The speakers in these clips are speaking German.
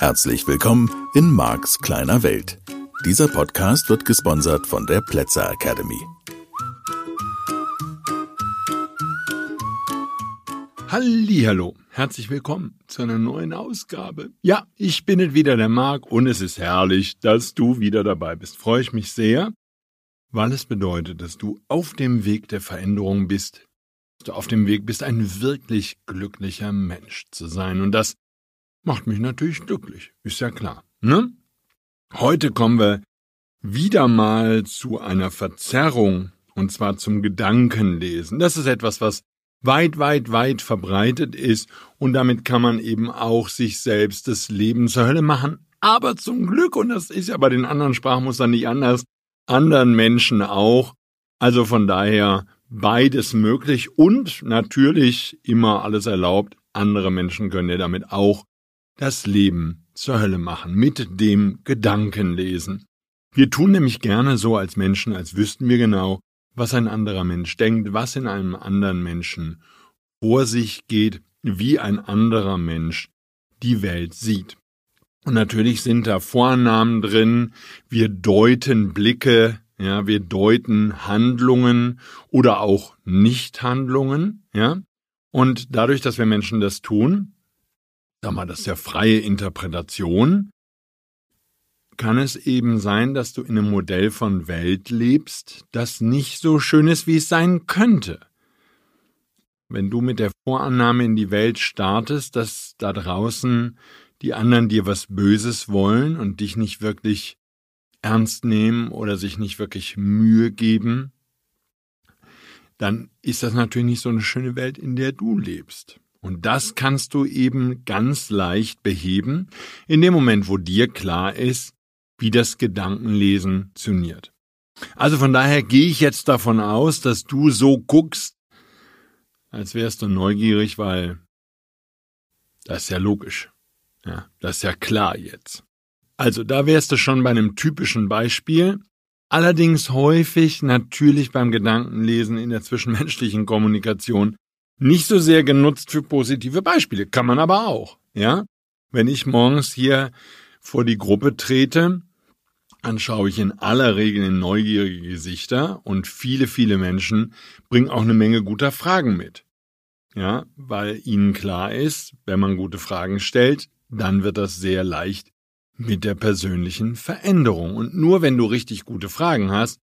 Herzlich willkommen in Marks kleiner Welt. Dieser Podcast wird gesponsert von der Plätzer Academy. Hallo, herzlich willkommen zu einer neuen Ausgabe. Ja, ich bin wieder der Marc und es ist herrlich, dass du wieder dabei bist. Freue ich mich sehr, weil es bedeutet, dass du auf dem Weg der Veränderung bist, dass du auf dem Weg bist, ein wirklich glücklicher Mensch zu sein und das macht mich natürlich glücklich, ist ja klar, ne? Heute kommen wir wieder mal zu einer Verzerrung und zwar zum Gedankenlesen. Das ist etwas, was weit, weit, weit verbreitet ist und damit kann man eben auch sich selbst das Leben zur Hölle machen. Aber zum Glück, und das ist ja bei den anderen Sprachmustern nicht anders, anderen Menschen auch. Also von daher beides möglich und natürlich immer alles erlaubt. Andere Menschen können ja damit auch das Leben zur Hölle machen, mit dem Gedankenlesen. Wir tun nämlich gerne so als Menschen, als wüssten wir genau, was ein anderer Mensch denkt, was in einem anderen Menschen vor sich geht, wie ein anderer Mensch die Welt sieht. Und natürlich sind da Vornamen drin, wir deuten Blicke, ja, wir deuten Handlungen oder auch Nichthandlungen, ja. Und dadurch, dass wir Menschen das tun, sag mal, das ist ja freie Interpretation, kann es eben sein, dass du in einem Modell von Welt lebst, das nicht so schön ist, wie es sein könnte. Wenn du mit der Vorannahme in die Welt startest, dass da draußen die anderen dir was Böses wollen und dich nicht wirklich ernst nehmen oder sich nicht wirklich Mühe geben, dann ist das natürlich nicht so eine schöne Welt, in der du lebst. Und das kannst du eben ganz leicht beheben, in dem Moment, wo dir klar ist, wie das Gedankenlesen funktioniert. Also von daher gehe ich jetzt davon aus, dass du so guckst, als wärst du neugierig, weil das ist ja logisch. Ja, das ist ja klar jetzt. Also da wärst du schon bei einem typischen Beispiel. Allerdings häufig natürlich beim Gedankenlesen in der zwischenmenschlichen Kommunikation nicht so sehr genutzt für positive Beispiele, kann man aber auch, ja? Wenn ich morgens hier vor die Gruppe trete, dann schaue ich in aller Regel in neugierige Gesichter und viele, viele Menschen bringen auch eine Menge guter Fragen mit. Ja, weil ihnen klar ist, wenn man gute Fragen stellt, dann wird das sehr leicht mit der persönlichen Veränderung. Und nur wenn du richtig gute Fragen hast,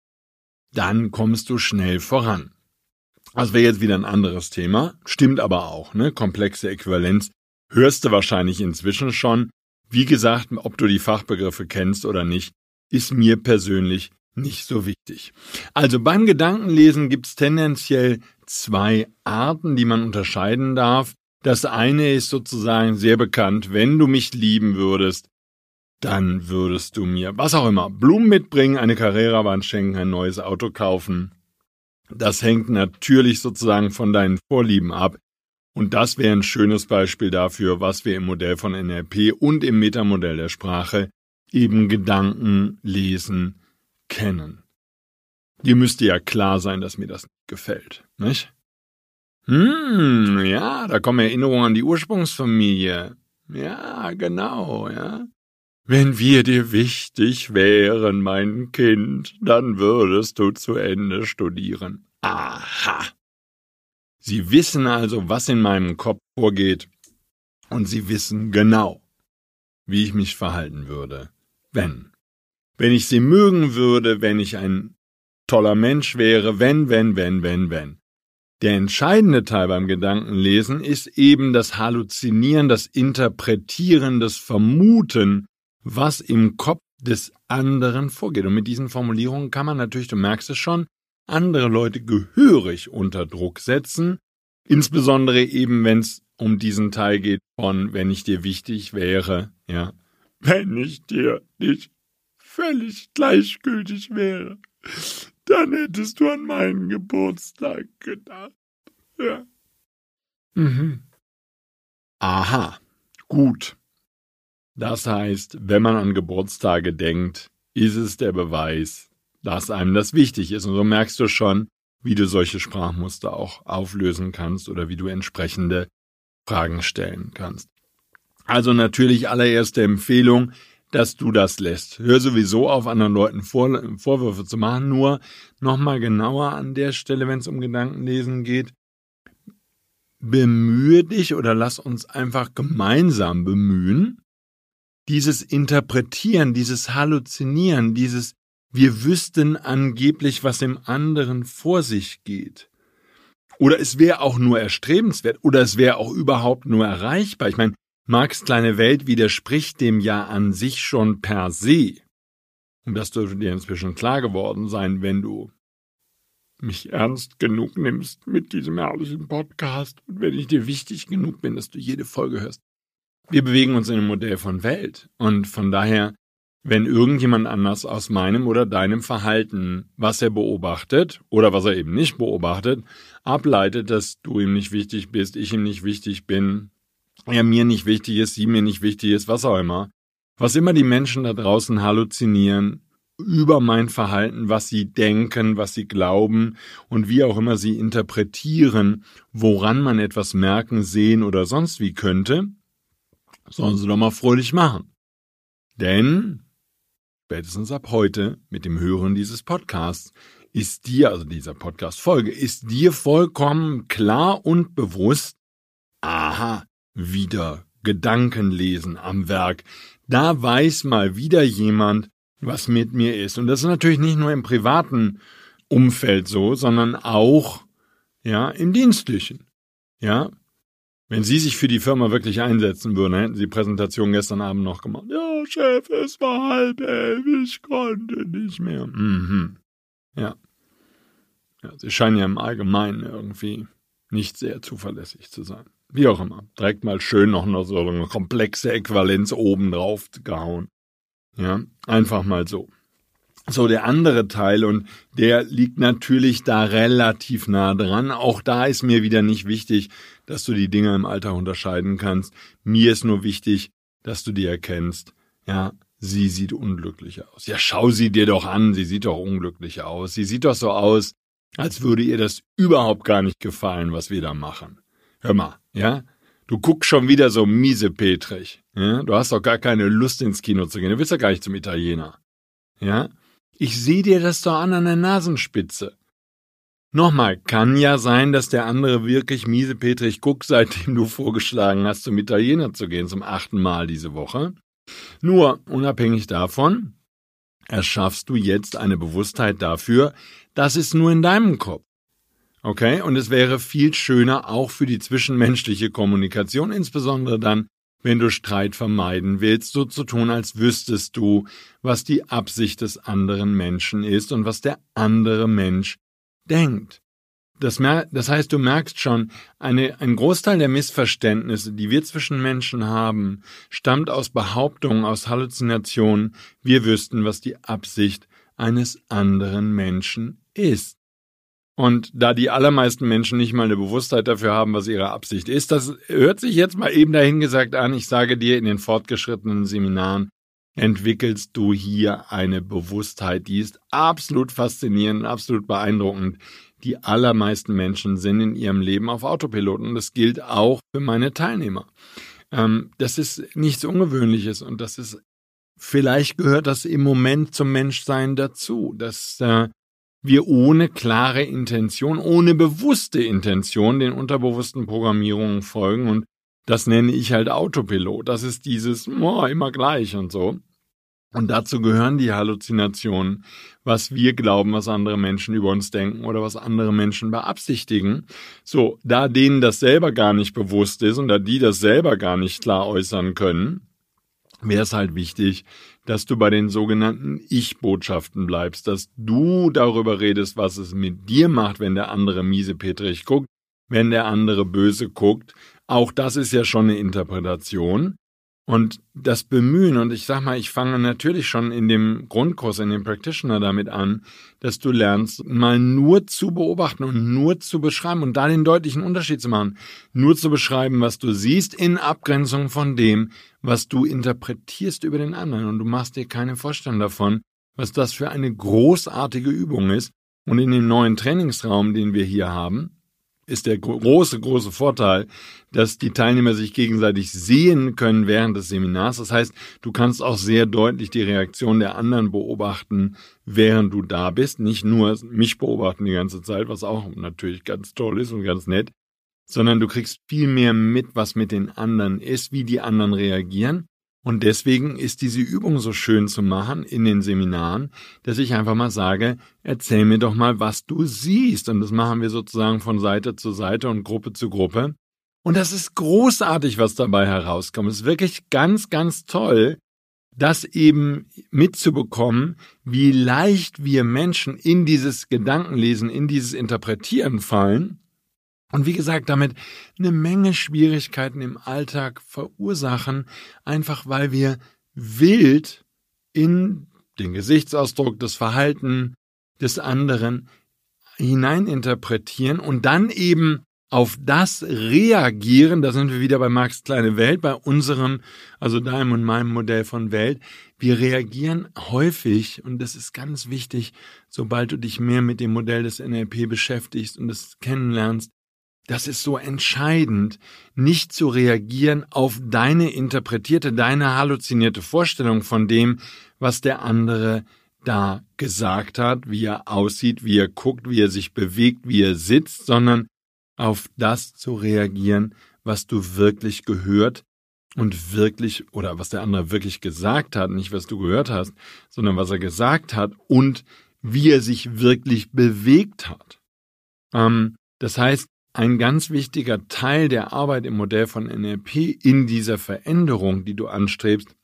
dann kommst du schnell voran. Das wäre jetzt wieder ein anderes Thema, stimmt aber auch, ne? Komplexe Äquivalenz hörst du wahrscheinlich inzwischen schon. Wie gesagt, ob du die Fachbegriffe kennst oder nicht, ist mir persönlich nicht so wichtig. Also beim Gedankenlesen gibt's tendenziell zwei Arten, die man unterscheiden darf. Das eine ist sozusagen sehr bekannt, wenn du mich lieben würdest, dann würdest du mir, was auch immer, Blumen mitbringen, eine Carrera-Wand schenken, ein neues Auto kaufen, das hängt natürlich sozusagen von deinen Vorlieben ab. Und das wäre ein schönes Beispiel dafür, was wir im Modell von NLP und im Metamodell der Sprache eben Gedanken lesen kennen. Dir müsste ja klar sein, dass mir das nicht gefällt, nicht? Hm, ja, da kommen Erinnerungen an die Ursprungsfamilie. Ja, genau, ja. Wenn wir dir wichtig wären, mein Kind, dann würdest du zu Ende studieren. Aha. Sie wissen also, was in meinem Kopf vorgeht, und sie wissen genau, wie ich mich verhalten würde, wenn. Wenn ich sie mögen würde, wenn ich ein toller Mensch wäre, wenn, wenn, wenn, wenn, wenn. Der entscheidende Teil beim Gedankenlesen ist eben das Halluzinieren, das Interpretieren, das Vermuten was im Kopf des anderen vorgeht. Und mit diesen Formulierungen kann man natürlich, du merkst es schon, andere Leute gehörig unter Druck setzen, insbesondere eben, wenn es um diesen Teil geht von, wenn ich dir wichtig wäre, ja, wenn ich dir nicht völlig gleichgültig wäre, dann hättest du an meinen Geburtstag gedacht. Ja. Mhm. Aha, gut. Das heißt, wenn man an Geburtstage denkt, ist es der Beweis, dass einem das wichtig ist. Und so merkst du schon, wie du solche Sprachmuster auch auflösen kannst oder wie du entsprechende Fragen stellen kannst. Also natürlich allererste Empfehlung, dass du das lässt. Hör sowieso auf, anderen Leuten Vor Vorwürfe zu machen, nur nochmal genauer an der Stelle, wenn es um Gedankenlesen geht. Bemühe dich oder lass uns einfach gemeinsam bemühen, dieses Interpretieren, dieses Halluzinieren, dieses wir wüssten angeblich, was im anderen vor sich geht. Oder es wäre auch nur erstrebenswert oder es wäre auch überhaupt nur erreichbar. Ich meine, Marx kleine Welt widerspricht dem ja an sich schon per se. Und das dürfte dir inzwischen klar geworden sein, wenn du mich ernst genug nimmst mit diesem herrlichen Podcast und wenn ich dir wichtig genug bin, dass du jede Folge hörst. Wir bewegen uns in einem Modell von Welt und von daher, wenn irgendjemand anders aus meinem oder deinem Verhalten, was er beobachtet oder was er eben nicht beobachtet, ableitet, dass du ihm nicht wichtig bist, ich ihm nicht wichtig bin, er mir nicht wichtig ist, sie mir nicht wichtig ist, was auch immer. Was immer die Menschen da draußen halluzinieren über mein Verhalten, was sie denken, was sie glauben und wie auch immer sie interpretieren, woran man etwas merken, sehen oder sonst wie könnte, sollen sie doch mal fröhlich machen. Denn spätestens ab heute mit dem Hören dieses Podcasts ist dir, also dieser Podcast-Folge, ist dir vollkommen klar und bewusst, aha, wieder Gedankenlesen am Werk. Da weiß mal wieder jemand, was mit mir ist. Und das ist natürlich nicht nur im privaten Umfeld so, sondern auch, ja, im dienstlichen. Ja. Wenn Sie sich für die Firma wirklich einsetzen würden, hätten Sie die Präsentation gestern Abend noch gemacht. Ja, Chef, es war halb elf, ich konnte nicht mehr. Mhm. Ja. ja. Sie scheinen ja im Allgemeinen irgendwie nicht sehr zuverlässig zu sein. Wie auch immer. Direkt mal schön noch, so eine komplexe Äquivalenz oben drauf gehauen. Ja, einfach mal so. So, der andere Teil, und der liegt natürlich da relativ nah dran. Auch da ist mir wieder nicht wichtig, dass du die Dinge im Alltag unterscheiden kannst. Mir ist nur wichtig, dass du die erkennst. Ja, sie sieht unglücklich aus. Ja, schau sie dir doch an, sie sieht doch unglücklich aus. Sie sieht doch so aus, als würde ihr das überhaupt gar nicht gefallen, was wir da machen. Hör mal, ja? Du guckst schon wieder so miese Petrich. Ja? Du hast doch gar keine Lust ins Kino zu gehen. Du willst ja gar nicht zum Italiener. Ja? Ich sehe dir das doch an an der Nasenspitze. Nochmal, kann ja sein, dass der andere wirklich miese Petrich guckt, seitdem du vorgeschlagen hast, zum Italiener zu gehen, zum achten Mal diese Woche. Nur, unabhängig davon, erschaffst du jetzt eine Bewusstheit dafür, das ist nur in deinem Kopf. Okay, und es wäre viel schöner auch für die zwischenmenschliche Kommunikation, insbesondere dann, wenn du Streit vermeiden willst, so zu tun, als wüsstest du, was die Absicht des anderen Menschen ist und was der andere Mensch denkt. Das, das heißt, du merkst schon, eine, ein Großteil der Missverständnisse, die wir zwischen Menschen haben, stammt aus Behauptungen, aus Halluzinationen, wir wüssten, was die Absicht eines anderen Menschen ist. Und da die allermeisten Menschen nicht mal eine Bewusstheit dafür haben, was ihre Absicht ist, das hört sich jetzt mal eben dahingesagt an. Ich sage dir, in den fortgeschrittenen Seminaren entwickelst du hier eine Bewusstheit, die ist absolut faszinierend, absolut beeindruckend. Die allermeisten Menschen sind in ihrem Leben auf Autopilot und das gilt auch für meine Teilnehmer. Ähm, das ist nichts Ungewöhnliches und das ist vielleicht gehört das im Moment zum Menschsein dazu, dass äh, wir ohne klare Intention, ohne bewusste Intention den unterbewussten Programmierungen folgen und das nenne ich halt Autopilot. Das ist dieses oh, immer gleich und so. Und dazu gehören die Halluzinationen, was wir glauben, was andere Menschen über uns denken oder was andere Menschen beabsichtigen. So, da denen das selber gar nicht bewusst ist und da die das selber gar nicht klar äußern können, wäre es halt wichtig, dass du bei den sogenannten Ich-Botschaften bleibst, dass du darüber redest, was es mit dir macht, wenn der andere miese Petrich guckt, wenn der andere böse guckt. Auch das ist ja schon eine Interpretation. Und das Bemühen, und ich sag mal, ich fange natürlich schon in dem Grundkurs, in dem Practitioner damit an, dass du lernst, mal nur zu beobachten und nur zu beschreiben und da den deutlichen Unterschied zu machen. Nur zu beschreiben, was du siehst, in Abgrenzung von dem, was du interpretierst über den anderen. Und du machst dir keine Vorstellung davon, was das für eine großartige Übung ist. Und in dem neuen Trainingsraum, den wir hier haben, ist der große, große Vorteil, dass die Teilnehmer sich gegenseitig sehen können während des Seminars. Das heißt, du kannst auch sehr deutlich die Reaktion der anderen beobachten, während du da bist. Nicht nur mich beobachten die ganze Zeit, was auch natürlich ganz toll ist und ganz nett, sondern du kriegst viel mehr mit, was mit den anderen ist, wie die anderen reagieren. Und deswegen ist diese Übung so schön zu machen in den Seminaren, dass ich einfach mal sage, erzähl mir doch mal, was du siehst. Und das machen wir sozusagen von Seite zu Seite und Gruppe zu Gruppe. Und das ist großartig, was dabei herauskommt. Es ist wirklich ganz, ganz toll, das eben mitzubekommen, wie leicht wir Menschen in dieses Gedankenlesen, in dieses Interpretieren fallen und wie gesagt, damit eine Menge Schwierigkeiten im Alltag verursachen, einfach weil wir wild in den Gesichtsausdruck, das Verhalten des anderen hineininterpretieren und dann eben auf das reagieren, da sind wir wieder bei Marx kleine Welt, bei unserem, also deinem und meinem Modell von Welt. Wir reagieren häufig, und das ist ganz wichtig, sobald du dich mehr mit dem Modell des NLP beschäftigst und es kennenlernst, das ist so entscheidend, nicht zu reagieren auf deine interpretierte, deine halluzinierte Vorstellung von dem, was der andere da gesagt hat, wie er aussieht, wie er guckt, wie er sich bewegt, wie er sitzt, sondern auf das zu reagieren, was du wirklich gehört und wirklich, oder was der andere wirklich gesagt hat, nicht was du gehört hast, sondern was er gesagt hat und wie er sich wirklich bewegt hat. Ähm, das heißt, ein ganz wichtiger Teil der Arbeit im Modell von NLP in dieser Veränderung, die du anstrebst,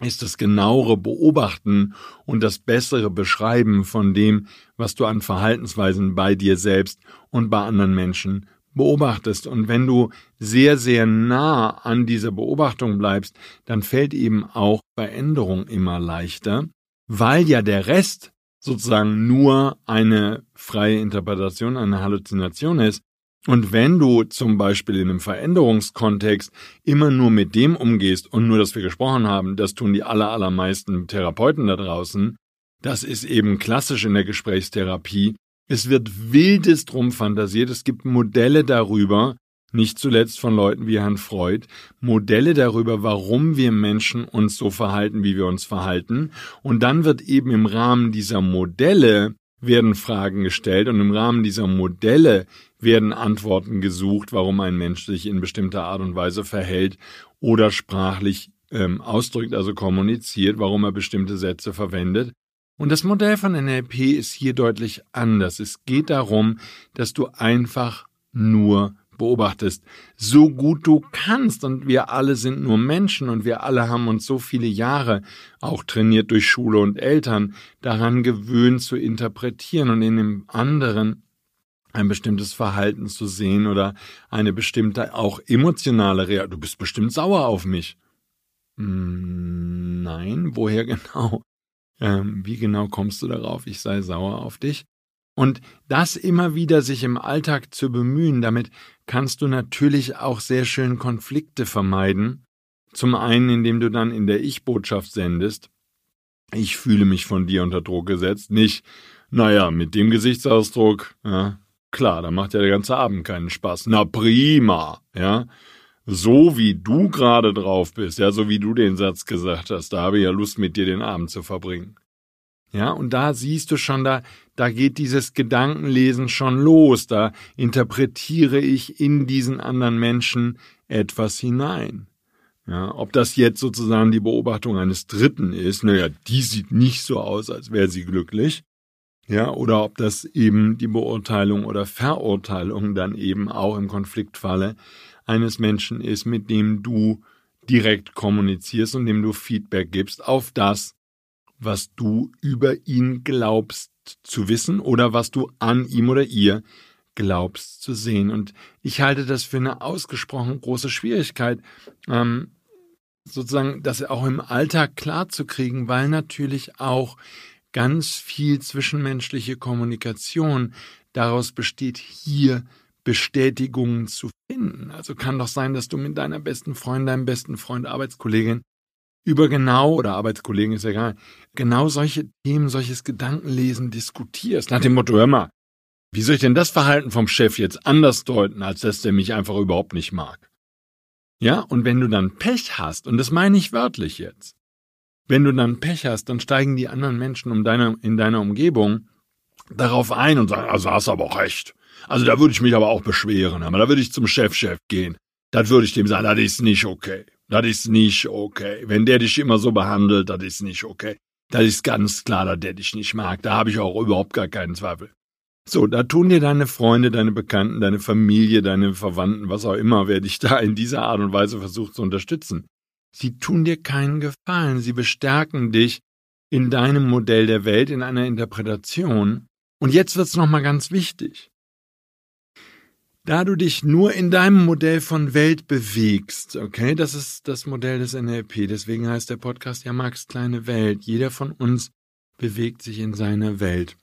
ist das genauere Beobachten und das bessere Beschreiben von dem, was du an Verhaltensweisen bei dir selbst und bei anderen Menschen beobachtest. Und wenn du sehr, sehr nah an dieser Beobachtung bleibst, dann fällt eben auch Veränderung immer leichter, weil ja der Rest sozusagen nur eine freie Interpretation, eine Halluzination ist, und wenn du zum Beispiel in einem Veränderungskontext immer nur mit dem umgehst und nur, dass wir gesprochen haben, das tun die aller, allermeisten Therapeuten da draußen, das ist eben klassisch in der Gesprächstherapie. Es wird wildes drum fantasiert, es gibt Modelle darüber, nicht zuletzt von Leuten wie Herrn Freud, Modelle darüber, warum wir Menschen uns so verhalten, wie wir uns verhalten. Und dann wird eben im Rahmen dieser Modelle werden Fragen gestellt und im Rahmen dieser Modelle werden Antworten gesucht, warum ein Mensch sich in bestimmter Art und Weise verhält oder sprachlich ähm, ausdrückt, also kommuniziert, warum er bestimmte Sätze verwendet. Und das Modell von NLP ist hier deutlich anders. Es geht darum, dass du einfach nur beobachtest, so gut du kannst. Und wir alle sind nur Menschen und wir alle haben uns so viele Jahre, auch trainiert durch Schule und Eltern, daran gewöhnt zu interpretieren und in dem anderen ein bestimmtes Verhalten zu sehen oder eine bestimmte auch emotionale Reaktion. Du bist bestimmt sauer auf mich. Hm, nein, woher genau? Ähm, wie genau kommst du darauf, ich sei sauer auf dich? Und das immer wieder sich im Alltag zu bemühen, damit kannst du natürlich auch sehr schön Konflikte vermeiden. Zum einen, indem du dann in der Ich-Botschaft sendest, ich fühle mich von dir unter Druck gesetzt, nicht, naja, mit dem Gesichtsausdruck, ja, Klar, da macht ja der ganze Abend keinen Spaß. Na prima, ja. So wie du gerade drauf bist, ja, so wie du den Satz gesagt hast, da habe ich ja Lust, mit dir den Abend zu verbringen. Ja, und da siehst du schon, da, da geht dieses Gedankenlesen schon los, da interpretiere ich in diesen anderen Menschen etwas hinein. Ja, ob das jetzt sozusagen die Beobachtung eines Dritten ist, naja, die sieht nicht so aus, als wäre sie glücklich ja, oder ob das eben die Beurteilung oder Verurteilung dann eben auch im Konfliktfalle eines Menschen ist, mit dem du direkt kommunizierst und dem du Feedback gibst auf das, was du über ihn glaubst zu wissen oder was du an ihm oder ihr glaubst zu sehen. Und ich halte das für eine ausgesprochen große Schwierigkeit, ähm, sozusagen das auch im Alltag klar zu kriegen, weil natürlich auch ganz viel zwischenmenschliche Kommunikation daraus besteht, hier Bestätigungen zu finden. Also kann doch sein, dass du mit deiner besten Freundin, deinem besten Freund, Arbeitskollegin über genau oder Arbeitskollegen ist egal, genau solche Themen, solches Gedankenlesen diskutierst. Nach dem Motto, hör mal, Wie soll ich denn das Verhalten vom Chef jetzt anders deuten, als dass der mich einfach überhaupt nicht mag? Ja, und wenn du dann Pech hast, und das meine ich wörtlich jetzt, wenn du dann Pech hast, dann steigen die anderen Menschen um deine, in deiner Umgebung darauf ein und sagen, also hast du aber auch recht. Also da würde ich mich aber auch beschweren, aber da würde ich zum Chefchef -Chef gehen. Das würde ich dem sagen, das ist nicht okay. Das ist nicht okay. Wenn der dich immer so behandelt, das ist nicht okay. Das ist ganz klar, dass der dich nicht mag. Da habe ich auch überhaupt gar keinen Zweifel. So, da tun dir deine Freunde, deine Bekannten, deine Familie, deine Verwandten, was auch immer, wer dich da in dieser Art und Weise versucht zu unterstützen. Sie tun dir keinen Gefallen. Sie bestärken dich in deinem Modell der Welt, in einer Interpretation. Und jetzt wird's nochmal ganz wichtig. Da du dich nur in deinem Modell von Welt bewegst, okay, das ist das Modell des NLP, deswegen heißt der Podcast ja Max kleine Welt. Jeder von uns bewegt sich in seiner Welt.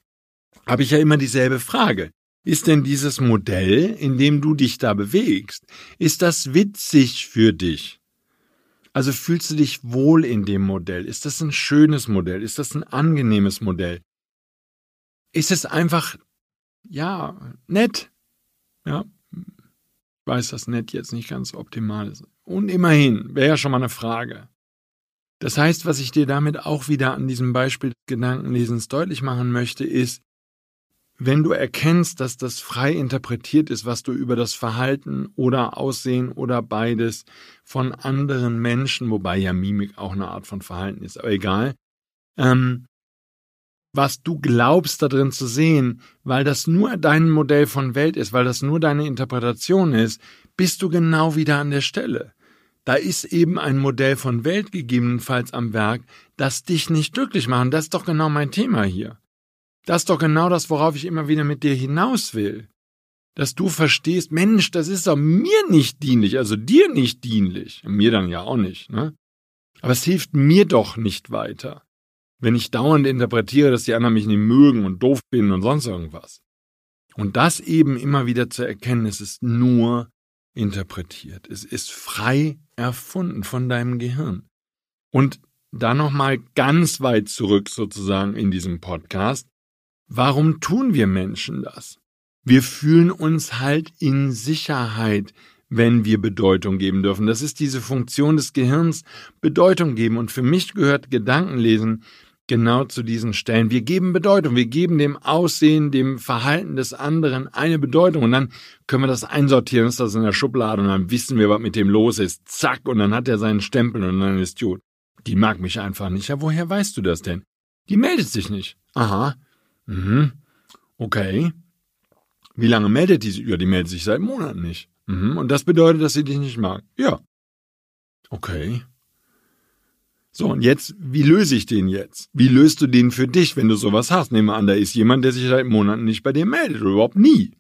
Habe ich ja immer dieselbe Frage. Ist denn dieses Modell, in dem du dich da bewegst, ist das witzig für dich? Also fühlst du dich wohl in dem Modell? Ist das ein schönes Modell? Ist das ein angenehmes Modell? Ist es einfach, ja, nett? Ja, weiß, dass nett jetzt nicht ganz optimal ist. Und immerhin, wäre ja schon mal eine Frage. Das heißt, was ich dir damit auch wieder an diesem Beispiel Gedankenlesens deutlich machen möchte, ist, wenn du erkennst, dass das frei interpretiert ist, was du über das Verhalten oder Aussehen oder beides von anderen Menschen, wobei ja Mimik auch eine Art von Verhalten ist, aber egal, ähm, was du glaubst da drin zu sehen, weil das nur dein Modell von Welt ist, weil das nur deine Interpretation ist, bist du genau wieder an der Stelle. Da ist eben ein Modell von Welt gegebenenfalls am Werk, das dich nicht glücklich macht. Das ist doch genau mein Thema hier. Das ist doch genau das, worauf ich immer wieder mit dir hinaus will. Dass du verstehst, Mensch, das ist doch mir nicht dienlich, also dir nicht dienlich. Mir dann ja auch nicht, ne? Aber es hilft mir doch nicht weiter wenn ich dauernd interpretiere, dass die anderen mich nicht mögen und doof bin und sonst irgendwas. Und das eben immer wieder zu erkennen, es ist nur interpretiert. Es ist frei erfunden von deinem Gehirn. Und da nochmal ganz weit zurück sozusagen in diesem Podcast. Warum tun wir Menschen das? Wir fühlen uns halt in Sicherheit, wenn wir Bedeutung geben dürfen. Das ist diese Funktion des Gehirns, Bedeutung geben. Und für mich gehört Gedankenlesen genau zu diesen Stellen. Wir geben Bedeutung, wir geben dem Aussehen, dem Verhalten des anderen eine Bedeutung und dann können wir das einsortieren, ist das in der Schublade und dann wissen wir, was mit dem los ist. Zack, und dann hat er seinen Stempel und dann ist gut. Die mag mich einfach nicht. Ja, woher weißt du das denn? Die meldet sich nicht. Aha. Mhm. Okay. Wie lange meldet die sich? Ja, die meldet sich seit Monaten nicht. Mhm. Und das bedeutet, dass sie dich nicht mag. Ja. Okay. So, und jetzt, wie löse ich den jetzt? Wie löst du den für dich, wenn du sowas hast? Nehmen wir an, da ist jemand, der sich seit Monaten nicht bei dir meldet oder überhaupt nie.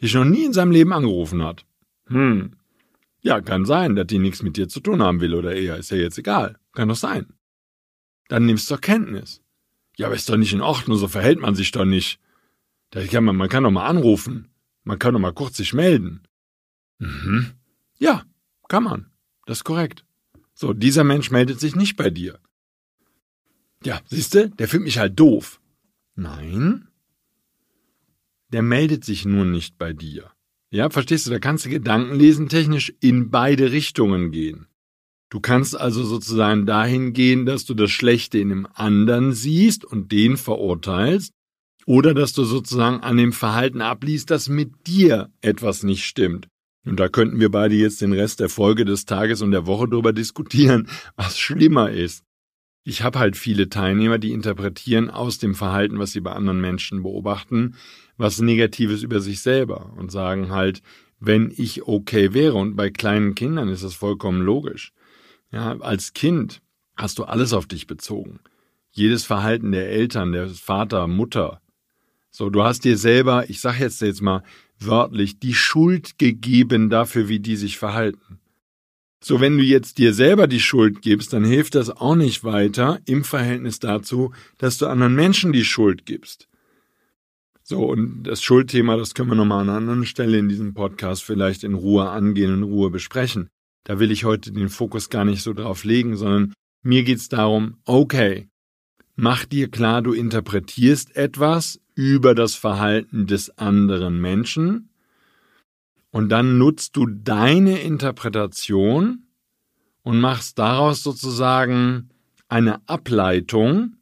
Dich noch nie in seinem Leben angerufen hat. Hm. Ja, kann sein, dass die nichts mit dir zu tun haben will oder eher, ist ja jetzt egal. Kann doch sein. Dann nimmst du zur Kenntnis. Ja, aber ist doch nicht in Ordnung, so verhält man sich doch nicht. Da kann man, man kann doch mal anrufen. Man kann doch mal kurz sich melden. Mhm. Ja, kann man. Das ist korrekt. So, dieser Mensch meldet sich nicht bei dir. Ja, siehste, der fühlt mich halt doof. Nein. Der meldet sich nur nicht bei dir. Ja, verstehst du, da kannst du Gedankenlesen technisch in beide Richtungen gehen. Du kannst also sozusagen dahin gehen, dass du das Schlechte in dem anderen siehst und den verurteilst, oder dass du sozusagen an dem Verhalten abliest, dass mit dir etwas nicht stimmt. Und da könnten wir beide jetzt den Rest der Folge des Tages und der Woche darüber diskutieren, was schlimmer ist. Ich habe halt viele Teilnehmer, die interpretieren aus dem Verhalten, was sie bei anderen Menschen beobachten, was Negatives über sich selber und sagen halt, wenn ich okay wäre, und bei kleinen Kindern ist das vollkommen logisch. Ja, als Kind hast du alles auf dich bezogen. Jedes Verhalten der Eltern, der Vater, Mutter. So, du hast dir selber, ich sag jetzt jetzt mal, wörtlich die Schuld gegeben dafür, wie die sich verhalten. So, wenn du jetzt dir selber die Schuld gibst, dann hilft das auch nicht weiter im Verhältnis dazu, dass du anderen Menschen die Schuld gibst. So, und das Schuldthema, das können wir nochmal an einer anderen Stelle in diesem Podcast vielleicht in Ruhe angehen, in Ruhe besprechen. Da will ich heute den Fokus gar nicht so drauf legen, sondern mir geht's darum, okay, Mach dir klar, du interpretierst etwas über das Verhalten des anderen Menschen und dann nutzt du deine Interpretation und machst daraus sozusagen eine Ableitung,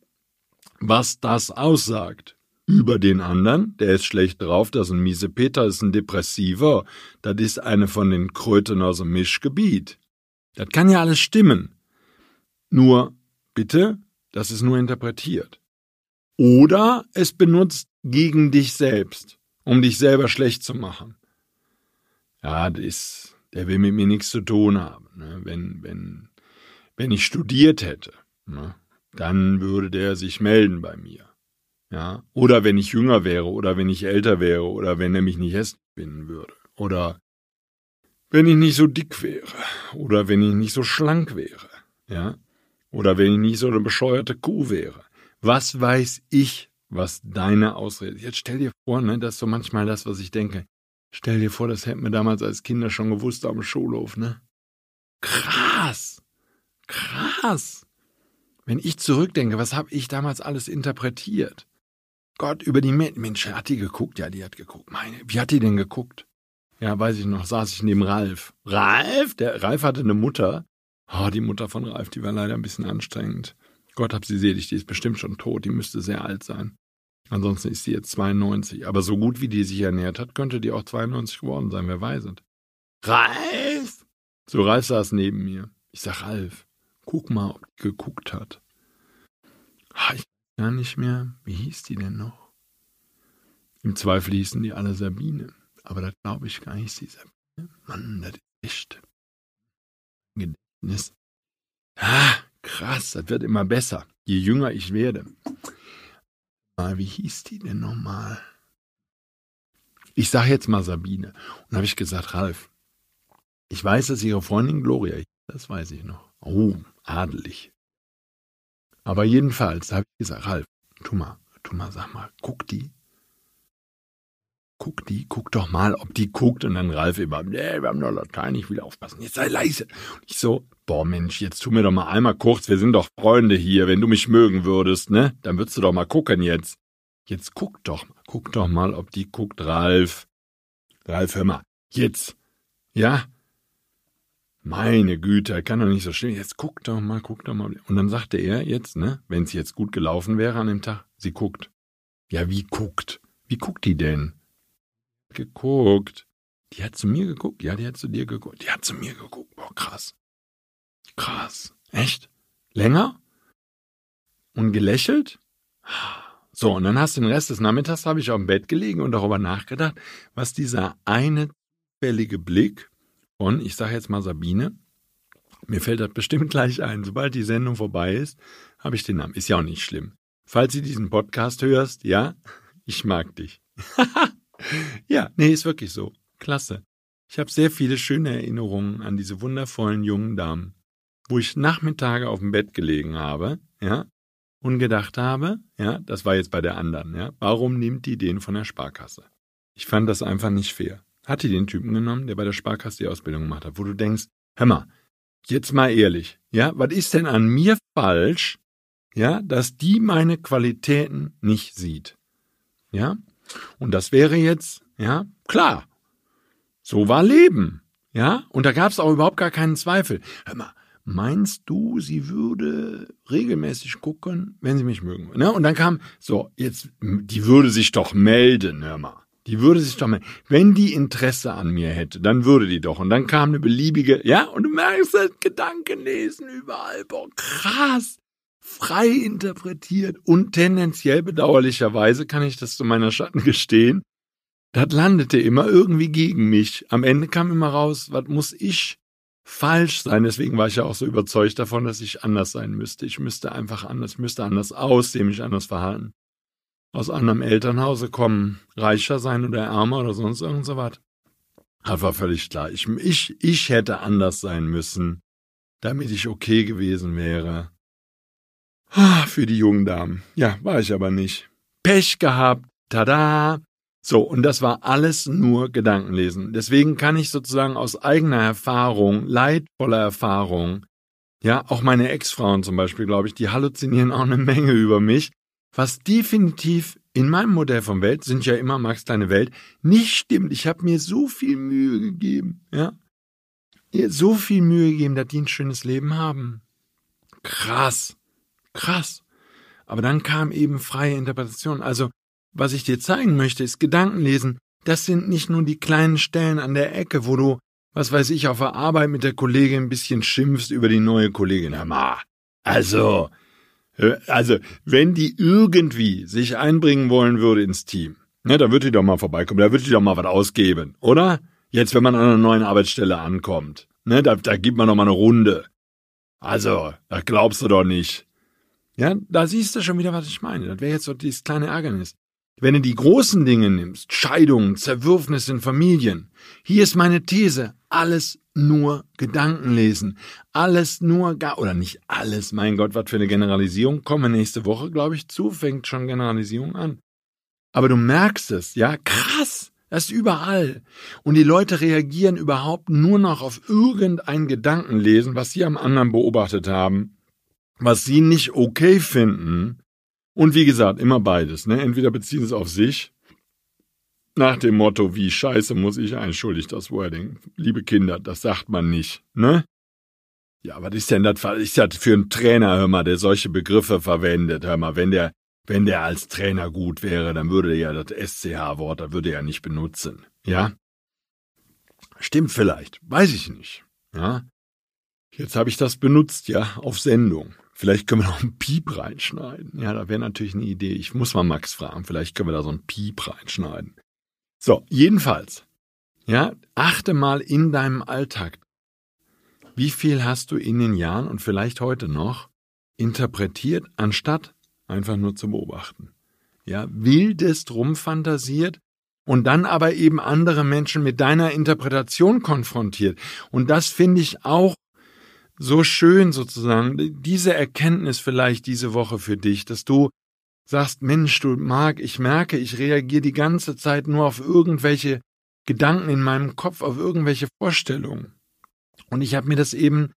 was das aussagt über den anderen, der ist schlecht drauf, das ist ein miese Peter, das ist ein Depressiver, das ist eine von den Kröten aus dem Mischgebiet. Das kann ja alles stimmen. Nur, bitte, das ist nur interpretiert. Oder es benutzt gegen dich selbst, um dich selber schlecht zu machen. Ja, das der will mit mir nichts zu tun haben. Ne? Wenn, wenn, wenn ich studiert hätte, ne? dann würde der sich melden bei mir. Ja, oder wenn ich jünger wäre, oder wenn ich älter wäre, oder wenn er mich nicht essen finden würde, oder wenn ich nicht so dick wäre, oder wenn ich nicht so schlank wäre, ja, oder wenn ich nicht so eine bescheuerte Kuh wäre. Was weiß ich, was deine Ausrede ist? Jetzt stell dir vor, ne, das ist so manchmal das, was ich denke. Stell dir vor, das hätten wir damals als Kinder schon gewusst am Schulhof, ne? Krass! Krass! Wenn ich zurückdenke, was habe ich damals alles interpretiert? Gott, über die Menschen. Mensch, hat die geguckt? Ja, die hat geguckt. Meine, wie hat die denn geguckt? Ja, weiß ich noch, saß ich neben Ralf. Ralf? Der Ralf hatte eine Mutter. Oh, die Mutter von Ralf, die war leider ein bisschen anstrengend. Gott hab sie selig, die ist bestimmt schon tot, die müsste sehr alt sein. Ansonsten ist sie jetzt 92. Aber so gut wie die sich ernährt hat, könnte die auch 92 geworden sein, wer weiß es. Ralf! So, Ralf saß neben mir. Ich sag, Ralf, guck mal, ob die geguckt hat. Ich gar nicht mehr, wie hieß die denn noch? Im Zweifel hießen die alle Sabine, aber das glaube ich gar nicht, sie Sabine. Mann, das ist echt. Gedächtnis. Ah, krass, das wird immer besser, je jünger ich werde. Wie hieß die denn nochmal? Ich sage jetzt mal Sabine. Und habe ich gesagt, Ralf, ich weiß, dass ihre Freundin Gloria, das weiß ich noch. Oh, adelig. Aber jedenfalls habe ich gesagt, Ralf, tu mal, tu mal, sag mal, guck die. Guck die, guck doch mal, ob die guckt. Und dann Ralf immer, nee, wir haben doch Latein, ich will aufpassen, jetzt sei leise. Und ich so, boah Mensch, jetzt tu mir doch mal einmal kurz, wir sind doch Freunde hier, wenn du mich mögen würdest, ne? Dann würdest du doch mal gucken jetzt. Jetzt guck doch guck doch mal, ob die guckt, Ralf. Ralf, hör mal, jetzt. Ja? Meine Güte, kann doch nicht so stehen. Jetzt guck doch mal, guck doch mal. Und dann sagte er jetzt, ne, wenn es jetzt gut gelaufen wäre an dem Tag, sie guckt. Ja, wie guckt? Wie guckt die denn? Geguckt. Die hat zu mir geguckt? Ja, die hat zu dir geguckt. Die hat zu mir geguckt. Boah, krass. Krass. Echt? Länger? Und gelächelt? So, und dann hast du den Rest des Nachmittags, habe ich auf dem Bett gelegen und darüber nachgedacht, was dieser eine fällige Blick von, ich sage jetzt mal Sabine, mir fällt das bestimmt gleich ein. Sobald die Sendung vorbei ist, habe ich den Namen. Ist ja auch nicht schlimm. Falls du diesen Podcast hörst, ja, ich mag dich. ja, nee, ist wirklich so. Klasse. Ich habe sehr viele schöne Erinnerungen an diese wundervollen jungen Damen, wo ich Nachmittage auf dem Bett gelegen habe, ja, und gedacht habe, ja, das war jetzt bei der anderen, ja, warum nimmt die den von der Sparkasse? Ich fand das einfach nicht fair hat die den Typen genommen, der bei der Sparkasse die Ausbildung gemacht hat, wo du denkst, hör mal, jetzt mal ehrlich, ja, was ist denn an mir falsch, ja, dass die meine Qualitäten nicht sieht? Ja? Und das wäre jetzt, ja, klar. So war Leben. Ja? Und da gab es auch überhaupt gar keinen Zweifel. Hör mal, meinst du, sie würde regelmäßig gucken, wenn sie mich mögen? Ne? Und dann kam, so, jetzt, die würde sich doch melden, hör mal. Die würde sich doch mal, wenn die Interesse an mir hätte, dann würde die doch. Und dann kam eine beliebige, ja, und du merkst das Gedankenlesen überall, boah, krass, frei interpretiert und tendenziell bedauerlicherweise kann ich das zu meiner Schatten gestehen. Das landete immer irgendwie gegen mich. Am Ende kam immer raus, was muss ich falsch sein. Deswegen war ich ja auch so überzeugt davon, dass ich anders sein müsste. Ich müsste einfach anders, müsste anders aussehen, mich anders verhalten aus einem Elternhause kommen, reicher sein oder ärmer oder sonst irgend so was. Das war völlig klar. Ich, ich, ich hätte anders sein müssen, damit ich okay gewesen wäre. Ah, für die jungen Damen. Ja, war ich aber nicht. Pech gehabt. Tada! So, und das war alles nur Gedankenlesen. Deswegen kann ich sozusagen aus eigener Erfahrung, leidvoller Erfahrung, Ja, auch meine Ex-Frauen zum Beispiel, glaube ich, die halluzinieren auch eine Menge über mich, was definitiv in meinem Modell von Welt, sind ja immer Max deine Welt, nicht stimmt. Ich habe mir so viel Mühe gegeben, ja. So viel Mühe gegeben, dass die ein schönes Leben haben. Krass. Krass. Aber dann kam eben freie Interpretation. Also, was ich dir zeigen möchte, ist Gedankenlesen. Das sind nicht nur die kleinen Stellen an der Ecke, wo du, was weiß ich, auf der Arbeit mit der Kollegin ein bisschen schimpfst über die neue Kollegin. Mal, also, also, wenn die irgendwie sich einbringen wollen würde ins Team, ne, da würde die doch mal vorbeikommen, da würde die doch mal was ausgeben, oder? Jetzt, wenn man an einer neuen Arbeitsstelle ankommt, ne, da, da gibt man doch mal eine Runde. Also, das glaubst du doch nicht. Ja, da siehst du schon wieder, was ich meine. Das wäre jetzt so dieses kleine Ärgernis. Wenn du die großen Dinge nimmst, Scheidungen, Zerwürfnis in Familien, hier ist meine These, alles nur Gedanken lesen. Alles nur gar, oder nicht alles, mein Gott, was für eine Generalisierung. Komme nächste Woche, glaube ich, zu, fängt schon Generalisierung an. Aber du merkst es, ja, krass, das ist überall. Und die Leute reagieren überhaupt nur noch auf irgendein Gedankenlesen, was sie am anderen beobachtet haben, was sie nicht okay finden. Und wie gesagt, immer beides, ne? Entweder beziehen es auf sich nach dem Motto, wie scheiße muss ich einschuldig das Wording. Liebe Kinder, das sagt man nicht, ne? Ja, was ist denn das, ist das für ein Trainer, hör mal, der solche Begriffe verwendet, hör mal, wenn der, wenn der als Trainer gut wäre, dann würde er ja das SCH-Wort, da würde er ja nicht benutzen, ja? Stimmt vielleicht, weiß ich nicht, ja? Jetzt habe ich das benutzt, ja, auf Sendung. Vielleicht können wir noch einen Piep reinschneiden. Ja, da wäre natürlich eine Idee. Ich muss mal Max fragen. Vielleicht können wir da so einen Piep reinschneiden. So, jedenfalls, ja, achte mal in deinem Alltag, wie viel hast du in den Jahren und vielleicht heute noch interpretiert, anstatt einfach nur zu beobachten. Ja, wildest rumfantasiert und dann aber eben andere Menschen mit deiner Interpretation konfrontiert. Und das finde ich auch so schön sozusagen, diese Erkenntnis vielleicht diese Woche für dich, dass du sagst, Mensch, du Marc, ich merke, ich reagiere die ganze Zeit nur auf irgendwelche Gedanken in meinem Kopf, auf irgendwelche Vorstellungen. Und ich habe mir das eben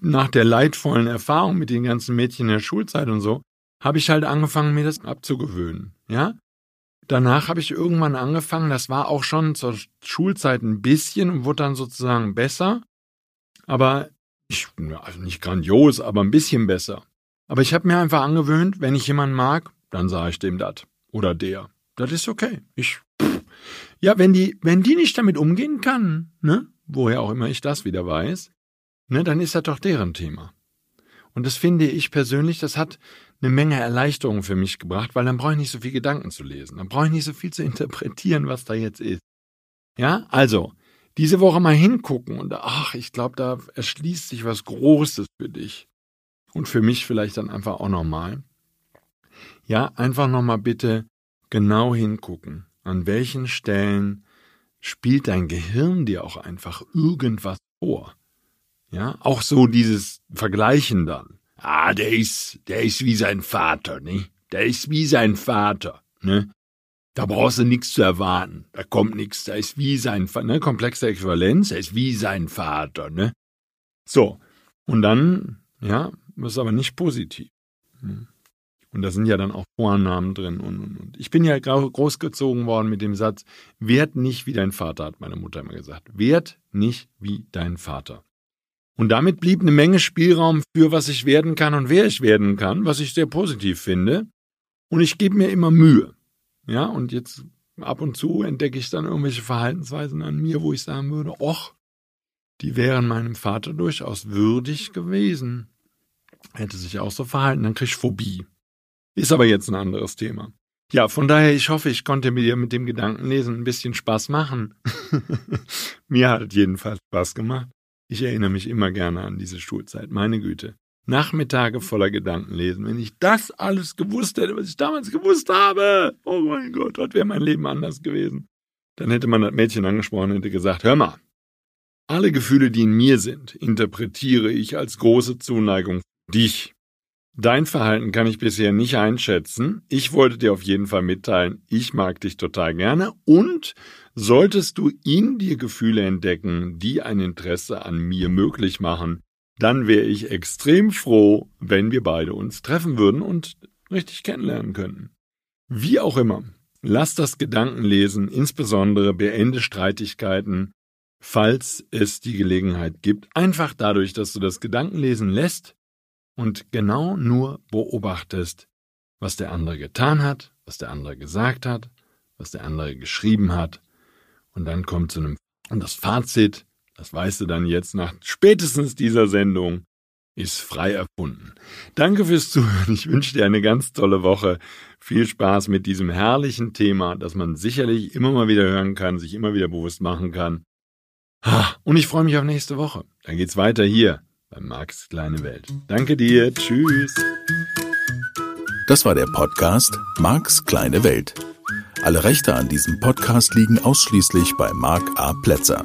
nach der leidvollen Erfahrung mit den ganzen Mädchen in der Schulzeit und so, habe ich halt angefangen, mir das abzugewöhnen. Ja? Danach habe ich irgendwann angefangen, das war auch schon zur Schulzeit ein bisschen und wurde dann sozusagen besser. Aber ich, also nicht grandios, aber ein bisschen besser. Aber ich habe mir einfach angewöhnt, wenn ich jemanden mag, dann sage ich dem das oder der. Das ist okay. Ich ja, wenn die wenn die nicht damit umgehen kann, ne, woher auch immer ich das wieder weiß, ne, dann ist das doch deren Thema. Und das finde ich persönlich, das hat eine Menge Erleichterung für mich gebracht, weil dann brauche ich nicht so viel Gedanken zu lesen, dann brauche ich nicht so viel zu interpretieren, was da jetzt ist. Ja, also diese Woche mal hingucken und ach, ich glaube, da erschließt sich was Großes für dich und für mich vielleicht dann einfach auch nochmal. Ja, einfach nochmal bitte genau hingucken. An welchen Stellen spielt dein Gehirn dir auch einfach irgendwas vor? Ja, auch so dieses Vergleichen dann. Ah, der ist, der ist wie sein Vater, ne? Der ist wie sein Vater, ne? Da brauchst du nichts zu erwarten. Da kommt nichts. Da ist wie sein ne? Komplexe Äquivalenz, er ist wie sein Vater, ne? So. Und dann, ja, das ist aber nicht positiv. Hm. Und da sind ja dann auch Vornamen drin und, und, und. Ich bin ja großgezogen worden mit dem Satz, werd nicht wie dein Vater, hat meine Mutter immer gesagt. Werd nicht wie dein Vater. Und damit blieb eine Menge Spielraum für, was ich werden kann und wer ich werden kann, was ich sehr positiv finde. Und ich gebe mir immer Mühe. Ja, und jetzt ab und zu entdecke ich dann irgendwelche Verhaltensweisen an mir, wo ich sagen würde, och, die wären meinem Vater durchaus würdig gewesen hätte sich auch so verhalten, dann krieg ich Phobie. Ist aber jetzt ein anderes Thema. Ja, von daher, ich hoffe, ich konnte mir mit dem Gedankenlesen ein bisschen Spaß machen. mir hat jedenfalls Spaß gemacht. Ich erinnere mich immer gerne an diese Schulzeit. Meine Güte. Nachmittage voller Gedankenlesen. Wenn ich das alles gewusst hätte, was ich damals gewusst habe, oh mein Gott, was wäre mein Leben anders gewesen. Dann hätte man das Mädchen angesprochen und hätte gesagt, hör mal, alle Gefühle, die in mir sind, interpretiere ich als große Zuneigung dich. Dein Verhalten kann ich bisher nicht einschätzen. Ich wollte dir auf jeden Fall mitteilen, ich mag dich total gerne und solltest du in dir Gefühle entdecken, die ein Interesse an mir möglich machen, dann wäre ich extrem froh, wenn wir beide uns treffen würden und richtig kennenlernen könnten. Wie auch immer, lass das Gedankenlesen insbesondere beende Streitigkeiten, falls es die Gelegenheit gibt, einfach dadurch, dass du das Gedankenlesen lässt und genau nur beobachtest, was der andere getan hat, was der andere gesagt hat, was der andere geschrieben hat, und dann kommt zu einem und das Fazit, das weißt du dann jetzt nach spätestens dieser Sendung, ist frei erfunden. Danke fürs Zuhören. Ich wünsche dir eine ganz tolle Woche. Viel Spaß mit diesem herrlichen Thema, das man sicherlich immer mal wieder hören kann, sich immer wieder bewusst machen kann. Und ich freue mich auf nächste Woche. Dann geht's weiter hier bei Marks kleine Welt. Danke dir. Tschüss. Das war der Podcast Marks kleine Welt. Alle Rechte an diesem Podcast liegen ausschließlich bei Mark A. Plätzer.